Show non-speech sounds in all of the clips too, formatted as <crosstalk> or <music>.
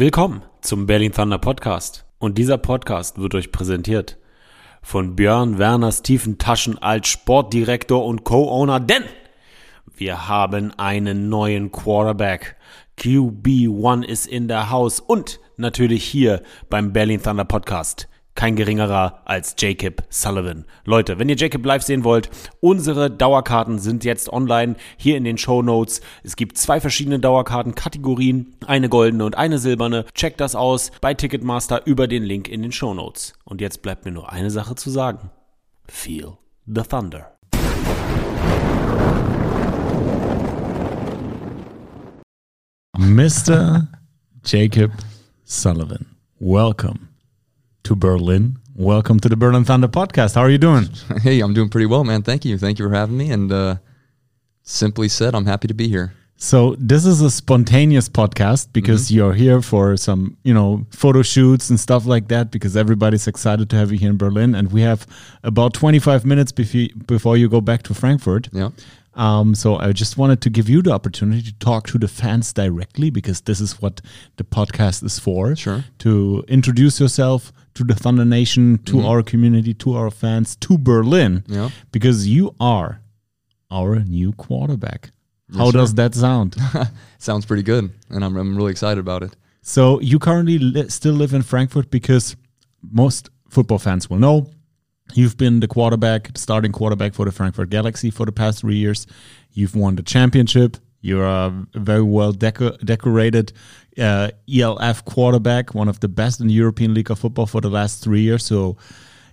Willkommen zum Berlin Thunder Podcast. Und dieser Podcast wird euch präsentiert von Björn Werner Stephen Taschen als Sportdirektor und Co-Owner, denn wir haben einen neuen Quarterback. QB1 ist in der Haus und natürlich hier beim Berlin Thunder Podcast kein geringerer als Jacob Sullivan. Leute, wenn ihr Jacob live sehen wollt, unsere Dauerkarten sind jetzt online hier in den Show Notes. Es gibt zwei verschiedene Dauerkarten-Kategorien, eine goldene und eine silberne. Checkt das aus bei Ticketmaster über den Link in den Show Notes. Und jetzt bleibt mir nur eine Sache zu sagen. Feel the Thunder. Mr. Jacob Sullivan, welcome to Berlin. Welcome to the Berlin Thunder podcast. How are you doing? <laughs> Hey, I'm doing pretty well, man. Thank you. Thank you for having me. And uh, simply said, I'm happy to be here. So this is a spontaneous podcast because Mm-hmm. you're here for some, you know, photo shoots and stuff like that because everybody's excited to have you here in Berlin and we have about 25 minutes before you go back to Frankfurt. Yeah. Um, so I just wanted to give you the opportunity to talk to the fans directly because this is what the podcast is for. Sure. To introduce yourself to the Thunder Nation, to our community, to our fans, to Berlin. Mm-hmm. Yeah. Because you are our new quarterback. How does that sound? <laughs> Sounds pretty good. And I'm, I'm really excited about it. so you currently li- still live in Frankfurt because most football fans will know you've been the quarterback, the starting quarterback for the Frankfurt Galaxy for the past three years. You've won the championship. You're a very well deco- decorated uh, ELF quarterback, one of the best in the European League of Football for the last three years. So,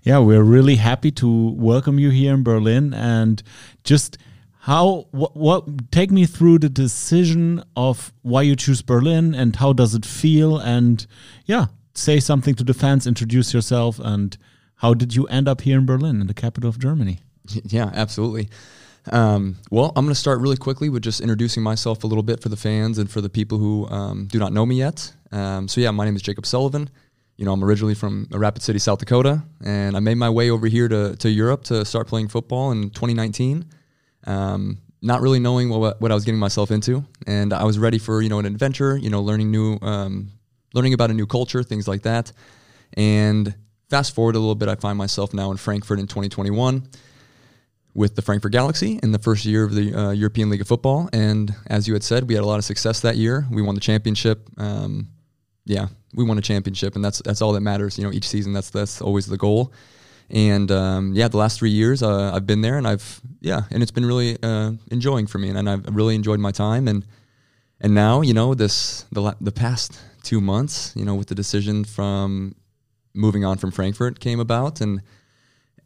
yeah, we're really happy to welcome you here in Berlin and just how what, what take me through the decision of why you choose Berlin and how does it feel and yeah say something to the fans introduce yourself and how did you end up here in Berlin in the capital of Germany <laughs> Yeah, absolutely. Um, well, I'm going to start really quickly with just introducing myself a little bit for the fans and for the people who um, do not know me yet. Um, so, yeah, my name is Jakeb Sullivan. You know, I'm originally from Rapid City, South Dakota, and I made my way over here to, to Europe to start playing football in 2019. Um, not really knowing what, what I was getting myself into, and I was ready for you know an adventure, you know, learning new, um, learning about a new culture, things like that. And fast forward a little bit, I find myself now in Frankfurt in 2021 with the Frankfurt Galaxy in the first year of the uh, European League of Football. And as you had said, we had a lot of success that year. We won the championship. Um, yeah, we won a championship, and that's that's all that matters. You know, each season that's that's always the goal. And um, yeah, the last three years uh, I've been there, and I've yeah, and it's been really uh, enjoying for me, and, and I've really enjoyed my time. And and now you know this the the past two months, you know, with the decision from moving on from Frankfurt came about, and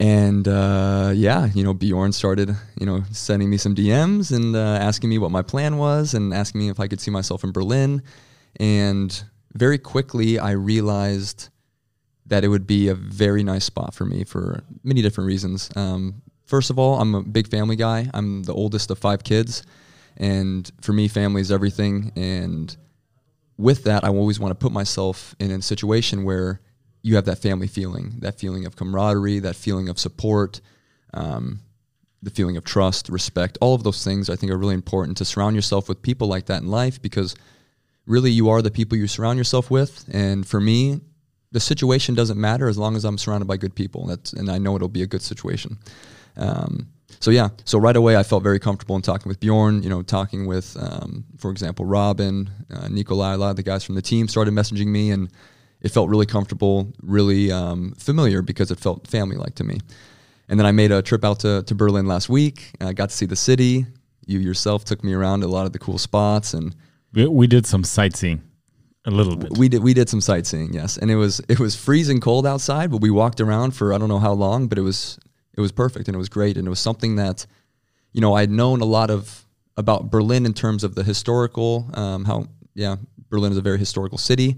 and uh, yeah, you know, Bjorn started, you know, sending me some DMs and uh, asking me what my plan was and asking me if I could see myself in Berlin. And very quickly, I realized that it would be a very nice spot for me for many different reasons. Um, first of all, I'm a big family guy. I'm the oldest of five kids, and for me, family is everything. And with that, I always want to put myself in a situation where you have that family feeling, that feeling of camaraderie, that feeling of support, um, the feeling of trust, respect. All of those things I think are really important to surround yourself with people like that in life because really you are the people you surround yourself with. And for me, the situation doesn't matter as long as I'm surrounded by good people. That's, and I know it'll be a good situation. Um, so yeah, so right away I felt very comfortable in talking with Bjorn. You know, talking with, um, for example, Robin, uh, lot of the guys from the team started messaging me, and it felt really comfortable, really um, familiar because it felt family-like to me. And then I made a trip out to, to Berlin last week. I got to see the city. You yourself took me around to a lot of the cool spots, and we, we did some sightseeing a little bit we did we did some sightseeing, yes. And it was it was freezing cold outside, but we walked around for I don't know how long, but it was it was perfect and it was great and it was something that you know I had known a lot of about Berlin in terms of the historical um, how yeah Berlin is a very historical city,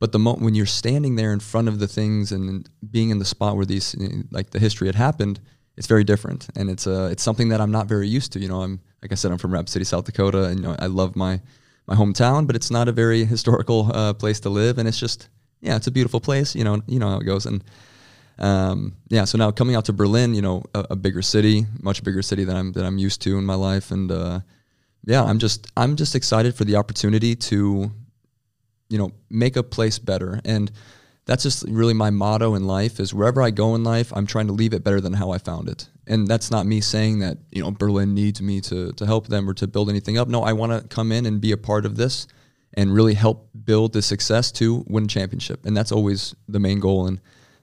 but the moment when you're standing there in front of the things and being in the spot where these like the history had happened, it's very different and it's uh it's something that I'm not very used to. You know, I'm like I said, I'm from Rapid City, South Dakota, and you know I love my my hometown, but it's not a very historical uh, place to live, and it's just yeah, it's a beautiful place. You know, you know how it goes, and um, yeah. So now coming out to Berlin, you know, a, a bigger city, much bigger city than I'm that I'm used to in my life, and uh, yeah, I'm just I'm just excited for the opportunity to you know, make a place better. And that's just really my motto in life is wherever I go in life, I'm trying to leave it better than how I found it. And that's not me saying that, you know, Berlin needs me to, to help them or to build anything up. No, I want to come in and be a part of this and really help build the success to win championship. And that's always the main goal. And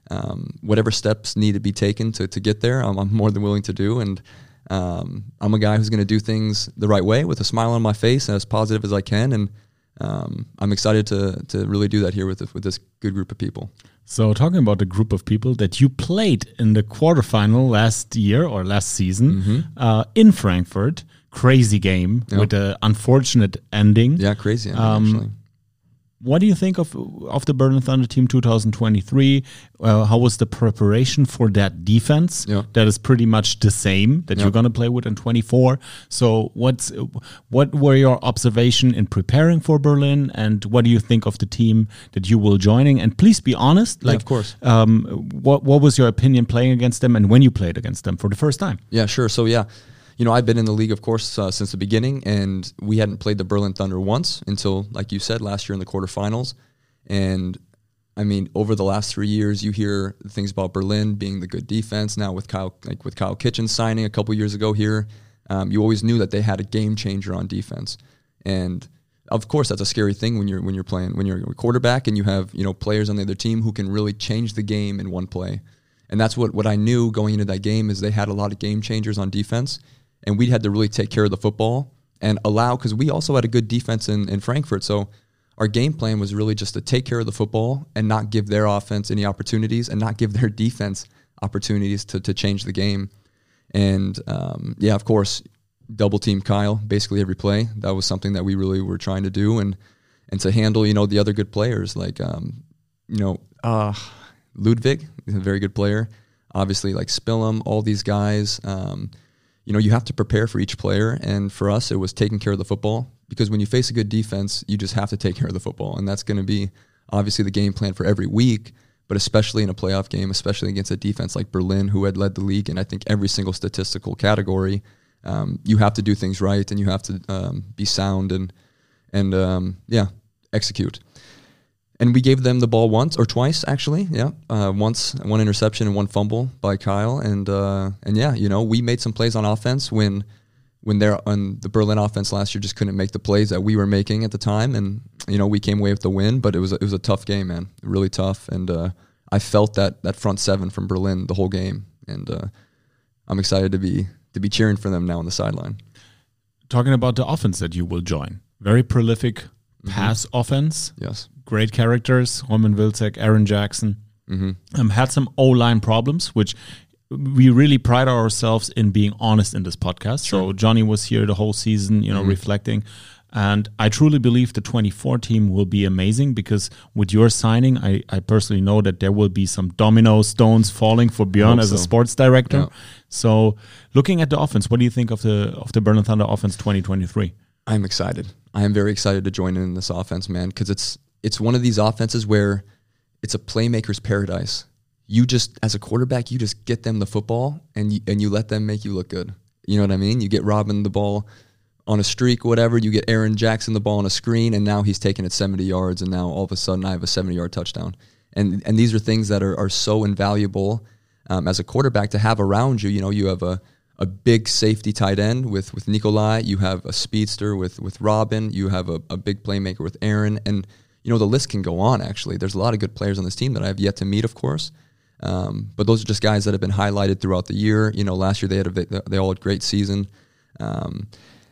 um, whatever steps need to be taken to, to get there, I'm, I'm more than willing to do. And um, I'm a guy who's going to do things the right way with a smile on my face and as positive as I can. And um, I'm excited to to really do that here with with this good group of people. So, talking about the group of people that you played in the quarterfinal last year or last season mm -hmm. uh, in Frankfurt, crazy game yep. with an unfortunate ending. Yeah, crazy. Ending, um, actually what do you think of of the Berlin Thunder team 2023? Uh, how was the preparation for that defense? Yeah. That is pretty much the same that yeah. you're going to play with in 24. So what's what were your observation in preparing for Berlin, and what do you think of the team that you will joining? And please be honest. Like, yeah, of course. Um, what what was your opinion playing against them, and when you played against them for the first time? Yeah, sure. So yeah you know, I've been in the league, of course, uh, since the beginning, and we hadn't played the Berlin Thunder once until, like you said, last year in the quarterfinals. And I mean, over the last three years, you hear things about Berlin being the good defense. Now with Kyle, like with Kyle Kitchen signing a couple years ago here, um, you always knew that they had a game changer on defense. And of course, that's a scary thing when you're when you're playing when you're a quarterback and you have you know players on the other team who can really change the game in one play. And that's what what I knew going into that game is they had a lot of game changers on defense and we had to really take care of the football and allow because we also had a good defense in, in Frankfurt. So our game plan was really just to take care of the football and not give their offense any opportunities and not give their <laughs> defense opportunities to, to change the game. And um, yeah, of course, double team Kyle basically every play. That was something that we really were trying to do and and to handle you know the other good players like um, you know uh, Ludwig, a very good player. Obviously, like Spillum, all these guys. Um, you know, you have to prepare for each player. And for us, it was taking care of the football because when you face a good defense, you just have to take care of the football. And that's going to be obviously the game plan for every week, but especially in a playoff game, especially against a defense like Berlin, who had led the league in, I think, every single statistical category. Um, you have to do things right and you have to um, be sound and, and um, yeah, execute and we gave them the ball once or twice actually. Yeah, uh, once one interception and one fumble by Kyle, and uh, and yeah, you know we made some plays on offense when when they're on the Berlin offense last year just couldn't make the plays that we were making at the time, and you know we came away with the win, but it was a, it was a tough game, man, really tough, and uh, I felt that that front seven from Berlin the whole game, and uh, I'm excited to be to be cheering for them now on the sideline. Talking about the offense that you will join, very prolific mm-hmm. pass offense. Yes great characters, Robin Wilczek, Aaron Jackson. Mm-hmm. Um, had some O line problems, which we really pride ourselves in being honest in this podcast. Sure. So Johnny was here the whole season, you know, mm-hmm. reflecting. And I truly believe the 24 team will be amazing because with your signing, I, I personally know that there will be some domino stones falling for Björn as so. a sports director. Yeah. So looking at the offense, what do you think of the of the Berlin Thunder offense 2023? I'm excited. I am very excited to join in this offense, man, because it's it's one of these offenses where it's a playmaker's paradise. You just, as a quarterback, you just get them the football and you, and you let them make you look good. You know what I mean? You get Robin the ball on a streak, whatever. You get Aaron Jackson the ball on a screen, and now he's taking it 70 yards, and now all of a sudden I have a 70 yard touchdown. And and these are things that are, are so invaluable um, as a quarterback to have around you. You know, you have a a big safety tight end with with Nikolai. You have a speedster with with Robin. You have a, a big playmaker with Aaron, and you know, the list can go on, actually. There's a lot of good players on this team that I have yet to meet, of course. Um, but those are just guys that have been highlighted throughout the year. You know, last year they had a, they all had great season. Um,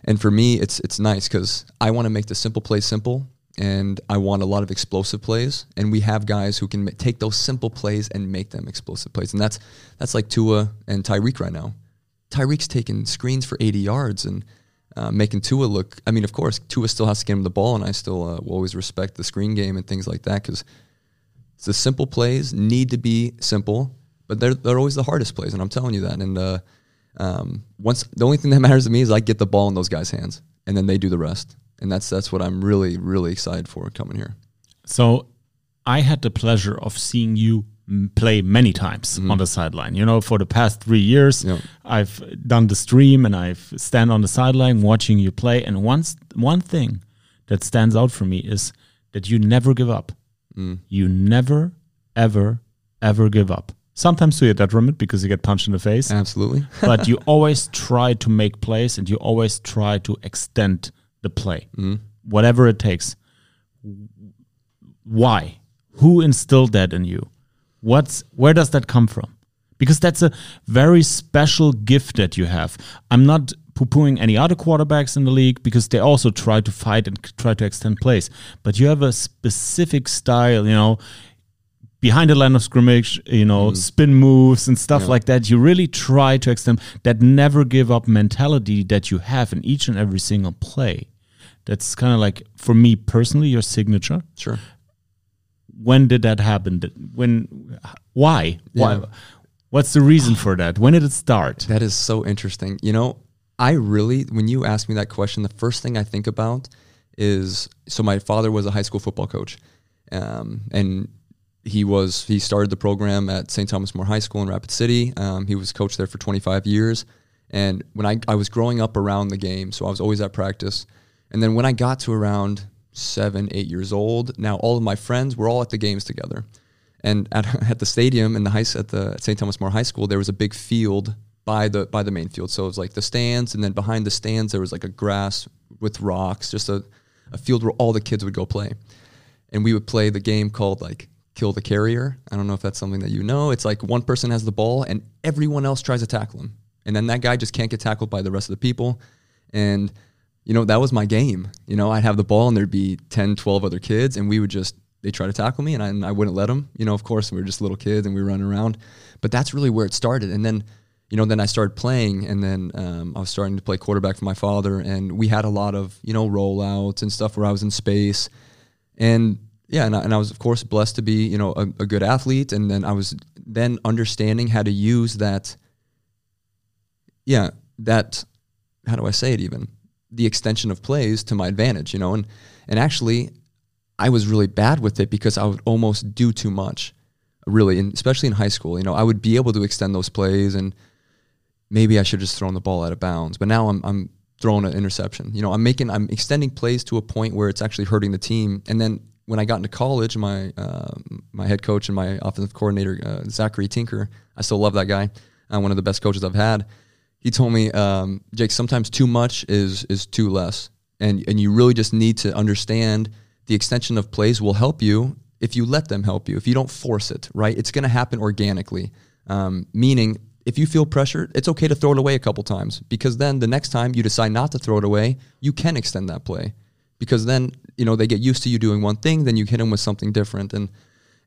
and for me, it's it's nice because I want to make the simple play simple, and I want a lot of explosive plays. And we have guys who can take those simple plays and make them explosive plays. And that's that's like Tua and Tyreek right now. Tyreek's taking screens for 80 yards, and uh, making Tua look. I mean, of course, Tua still has to get him the ball, and I still uh, will always respect the screen game and things like that because the simple plays need to be simple, but they're they're always the hardest plays, and I'm telling you that. And uh, um, once the only thing that <laughs> matters to me is I get the ball in those guys' hands, and then they do the rest, and that's that's what I'm really really excited for coming here. So, I had the pleasure of seeing you play many times mm-hmm. on the sideline. You know, for the past three years, yeah. I've done the stream and I've stand on the sideline watching you play. And once one thing that stands out for me is that you never give up. You never, ever, ever give up. Sometimes to your detriment because you get punched in the face, Absolutely. <laughs> but you <laughs> always try to make plays and you always try to extend the play, whatever it takes. Why? Who instilled that in you? What's where does that come from? Because that's a very special gift that you have. I'm not poo-pooing any other quarterbacks in the league because they also try to fight and try to extend plays. But you have a specific style, you know, behind the line of scrimmage, you know, mm-hmm. spin moves and stuff like that. You really try to extend that never give up mentality that you have in each and every single play. That's kind of like, for me personally, your signature. Sure. When did that happen? When, why? Why? Yeah. What's the reason for that? When did it start? That is so interesting. You know, I really, when you ask me that question, the first thing I think about is so my father was a high school football coach. Um, and he was, he started the program at St. Thomas More High School in Rapid City. Um, he was coach there for 25 years. And when I, I was growing up around the game, so I was always at practice. And then when I got to around seven, eight years old, now all of my friends were all at the games together. And at, <laughs> at the stadium in the high at the St. Thomas More High School, there was a big field by the by the main field. So it was like the stands, and then behind the stands there was like a grass with rocks, just a, a field where all the kids would go play. And we would play the game called like kill the carrier. I don't know if that's something that you know. It's like one person has the ball and everyone else tries to tackle him. And then that guy just can't get tackled by the rest of the people. And you know, that was my game. You know, I'd have the ball and there'd be 10, 12 other kids and we would just, they try to tackle me and I, and I wouldn't let them. You know, of course, we were just little kids and we were running around. But that's really where it started. And then, you know, then I started playing and then um, I was starting to play quarterback for my father. And we had a lot of, you know, rollouts and stuff where I was in space. And yeah, and I, and I was, of course, blessed to be, you know, a, a good athlete. And then I was then understanding how to use that, yeah, that, how do I say it even? The extension of plays to my advantage, you know, and, and actually I was really bad with it because I would almost do too much, really, and especially in high school. You know, I would be able to extend those plays, and maybe I should just thrown the ball out of bounds. But now I'm I'm throwing an interception. You know, I'm making I'm extending plays to a point where it's actually hurting the team. And then when I got into college, my uh, my head coach and my offensive coordinator uh, Zachary Tinker, I still love that guy, uh, one of the best coaches I've had. He told me, um, Jake, sometimes too much is is too less, and and you really just need to understand the extension of plays will help you if you let them help you. If you don't force it, right? It's going to happen organically. Um, meaning, if you feel pressure, it's okay to throw it away a couple times because then the next time you decide not to throw it away, you can extend that play because then you know they get used to you doing one thing, then you hit them with something different. And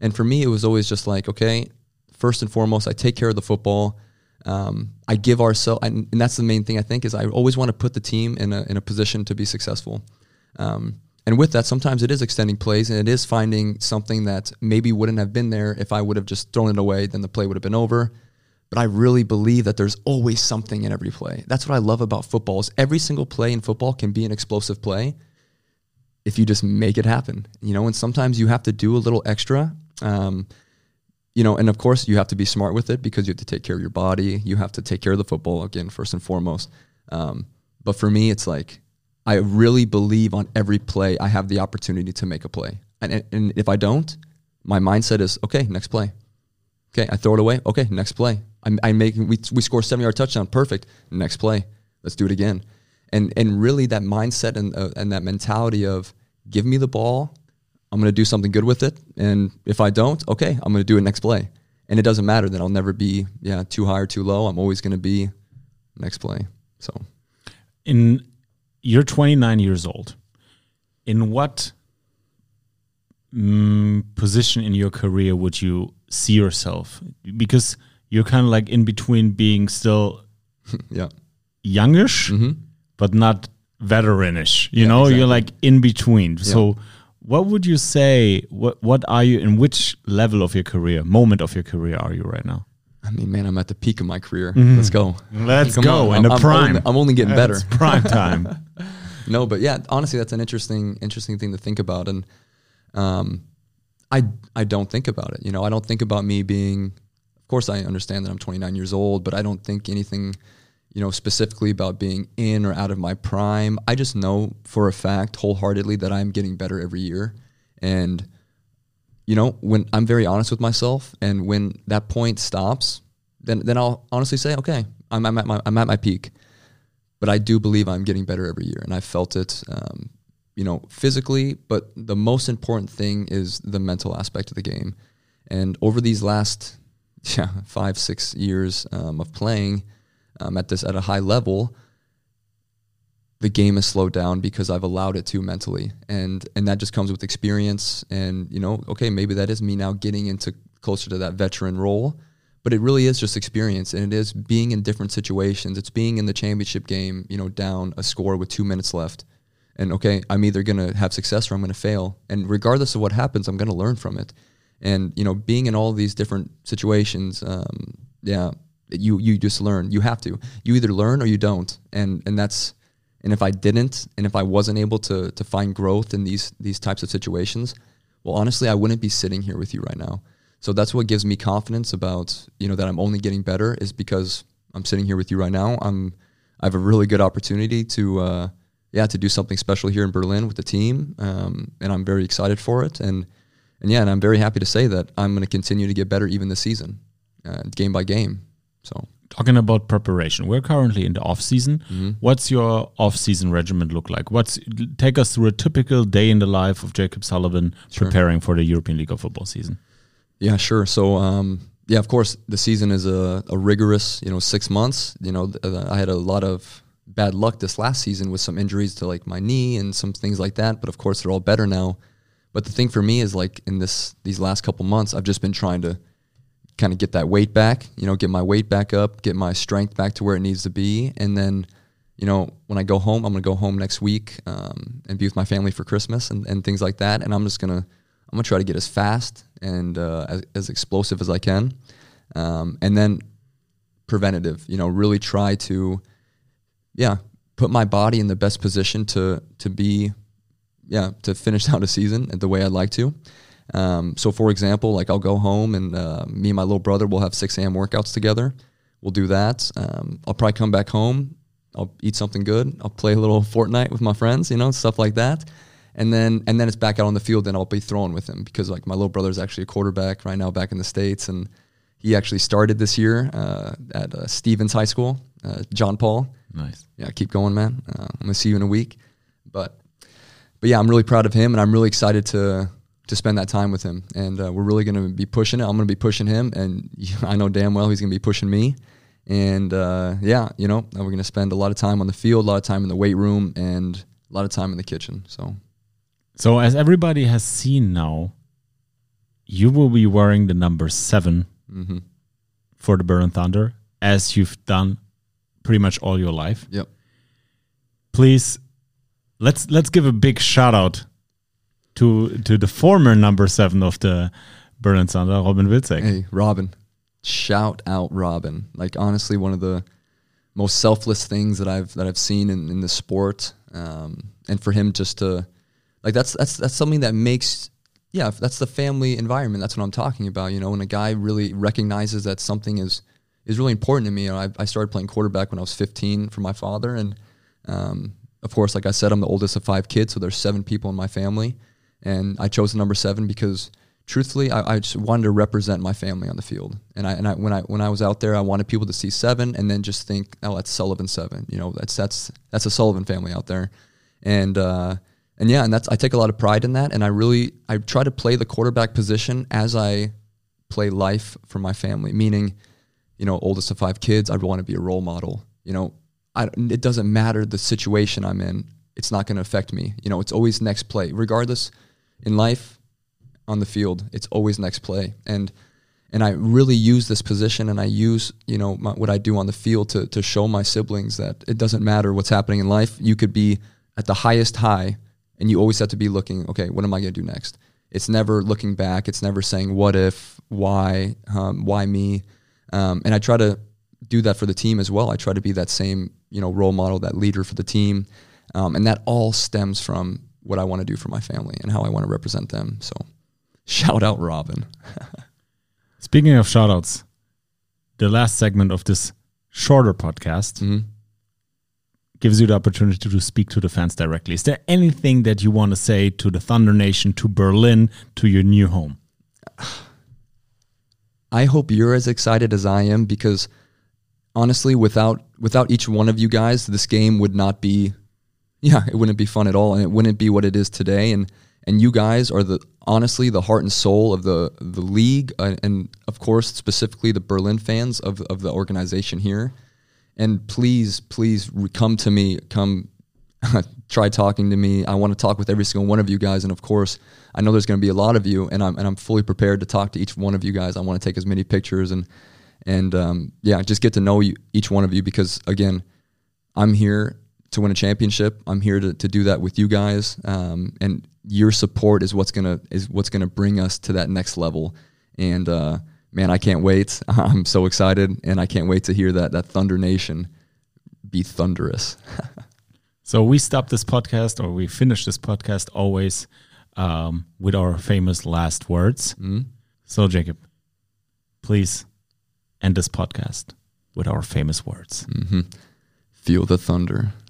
and for me, it was always just like, okay, first and foremost, I take care of the football. Um, I give ourselves, and that's the main thing I think is I always want to put the team in a in a position to be successful. Um, and with that, sometimes it is extending plays and it is finding something that maybe wouldn't have been there if I would have just thrown it away, then the play would have been over. But I really believe that there's always something in every play. That's what I love about football is every single play in football can be an explosive play if you just make it happen. You know, and sometimes you have to do a little extra. Um, you know, and of course you have to be smart with it because you have to take care of your body. You have to take care of the football again, first and foremost. Um, but for me, it's like I really believe on every play I have the opportunity to make a play. And, and if I don't, my mindset is okay, next play. Okay, I throw it away. Okay, next play. I, I make we we score seven yard touchdown. Perfect. Next play. Let's do it again. And and really that mindset and uh, and that mentality of give me the ball, I'm going to do something good with it. And if I don't, okay, I'm going to do it next play. And it doesn't matter that I'll never be yeah too high or too low. I'm always going to be next play. So in you're 29 years old. In what mm, position in your career would you see yourself? Because you're kind of like in between being still <laughs> yeah. youngish, but not veteranish. You know, you're like in between. So, what would you say? What What are you? In which level of your career, moment of your career, are you right now? I mean, man, I'm at the peak of my career. Let's go. Let's Come go on. in the I'm, prime. I'm only, I'm only getting better. It's prime <laughs> time. no, but yeah, honestly, that's an interesting, interesting thing to think about. And um, I, I don't think about it. You know, I don't think about me being. Of course, I understand that I'm 29 years old, but I don't think anything, you know, specifically about being in or out of my prime. I just know for a fact, wholeheartedly, that I'm getting better every year, And you know, when I'm very honest with myself, and when that point stops, then then I'll honestly say, okay, I'm, I'm at my I'm at my peak. But I do believe I'm getting better every year, and I felt it, um, you know, physically. But the most important thing is the mental aspect of the game. And over these last <laughs> yeah five six years um, of playing um, at this at a high level, the game has slowed down because I've allowed it to mentally, and and that just comes with experience. And you know, okay, maybe that is me now getting into closer to that veteran role, but it really is just experience, and it is being in different situations. It's being in the championship game, you know, down a score with two minutes left, and okay, I'm either gonna have success or I'm gonna fail, and regardless of what happens, I'm gonna learn from it. And you know, being in all these different situations, um, yeah, you you just learn. You have to. You either learn or you don't, and and that's and if I didn't, and if I wasn't able to to find growth in these these types of situations, well, honestly, I wouldn't be sitting here with you right now. So that's what gives me confidence about you know that I'm only getting better is because I'm sitting here with you right now. I'm I have a really good opportunity to uh, yeah to do something special here in Berlin with the team, um, and I'm very excited for it. And and yeah, and I'm very happy to say that I'm going to continue to get better even this season, uh, game by game. So talking about preparation we're currently in the off season Mm-hmm. what's your off season regimen look like what's take us through a typical day in the life of jakeb sullivan Sure. preparing for the european league of football season Yeah, sure. So, um, yeah, of course, the season is a, a rigorous, you know, six months. You know, I had a lot of bad luck this last season with some injuries to like my knee and some things like that. But of course, they're all better now. But the thing for me is like in this these last couple months, I've just been trying to kind of get that weight back. You know, get my weight back up, get my strength back to where it needs to be, and then. You know, when I go home, I'm gonna go home next week um, and be with my family for Christmas and, and things like that. And I'm just gonna I'm gonna try to get as fast and uh, as, as explosive as I can, um, and then preventative. You know, really try to, yeah, put my body in the best position to to be, yeah, to finish <laughs> out a season the way I'd like to. Um, so, for example, like I'll go home and uh, me and my little brother will have 6 a.m. workouts together. We'll do that. Um, I'll probably come back home. I'll eat something good. I'll play a little <laughs> Fortnite with my friends, you know, stuff like that and then and then it's back out on the field and I'll be throwing with him because like my little brother's actually a quarterback right now back in the states and he actually started this year uh, at uh, Stevens High School, uh, John Paul. nice Yeah, keep going, man. Uh, I'm gonna see you in a week, but but yeah, I'm really proud of him and I'm really excited to to spend that time with him and uh, we're really gonna be pushing it. I'm gonna be pushing him and <laughs> I know damn well he's gonna be pushing me. And uh, yeah, you know, we're gonna spend a lot of time on the field, a lot of time in the weight room, and a lot of time in the kitchen. So So, as everybody has seen now, you will be wearing the number seven hmm for the Berlin Thunder, as you've done pretty much all your life. Yep. Please, let's let's give a big shout out to to the former number seven of the Berlin Thunder, Robin Wilczek. Hey, Robin. Shout out Robin. Like honestly, one of the most selfless things that I've that I've seen in, in the sport. Um, and for him just to like that's that's that's something that makes yeah, that's the family environment. That's what I'm talking about. You know, when a guy really recognizes that something is is really important to me. You know, I, I started playing quarterback when I was 15 for my father, and um, of course, like I said, I'm the oldest of five kids, so there's seven people in my family, and I chose the number seven because truthfully, I, I just wanted to represent my family on the field. And I and I when I when I was out there, I wanted people to see seven and then just think, oh, that's Sullivan seven. You know, that's that's that's a Sullivan family out there, and uh, and yeah, and that's I take a lot of pride in that. And I really I try to play the quarterback position as I play life for my family. Meaning, you know, oldest of five kids, I want to be a role model. You know, I, it doesn't matter the situation I'm in. It's not going to affect me. You know, it's always next play, regardless in life on the field. It's always next play, and and I really use this position, and I use you know my, what I do on the field to to show my siblings that it doesn't matter what's happening in life. You could be at the highest high, and you always have to be looking. Okay, what am I going to do next? It's never looking back. It's never saying what if, why, um, why me, um, and I try to do that for the team as well. I try to be that same you know role model, that leader for the team, um, and that all stems from what I want to do for my family and how I want to represent them. So, shout out Robin. <laughs> Speaking of shout outs, the last segment of this shorter podcast hmm gives you the opportunity to speak to the fans directly. Is there anything that you want to say to the Thunder Nation, to Berlin, to your new home? <sighs> I hope you're as excited as I am because honestly, without without each one of you guys, this game would not be yeah, it wouldn't be fun at all and it wouldn't be what it is today and and you guys are the honestly the heart and soul of the the league uh, and of course specifically the Berlin fans of of the organization here. And please please come to me, come <laughs> try talking to me. I want to talk with every single one of you guys and of course, I know there's going to be a lot of you and I'm and I'm fully prepared to talk to each one of you guys. I want to take as many pictures and and um, yeah, just get to know you, each one of you because again, I'm here to win a championship. I'm here to, to do that with you guys, um, and your support is what's gonna is what's gonna bring us to that next level. And uh, man, I can't wait. <laughs> I'm so excited, and I can't wait to hear that that Thunder Nation be thunderous. <laughs> So we stop this podcast, or we finish this podcast always um, with our famous last words. So Jakeb, please end this podcast with our famous words. Feel the thunder.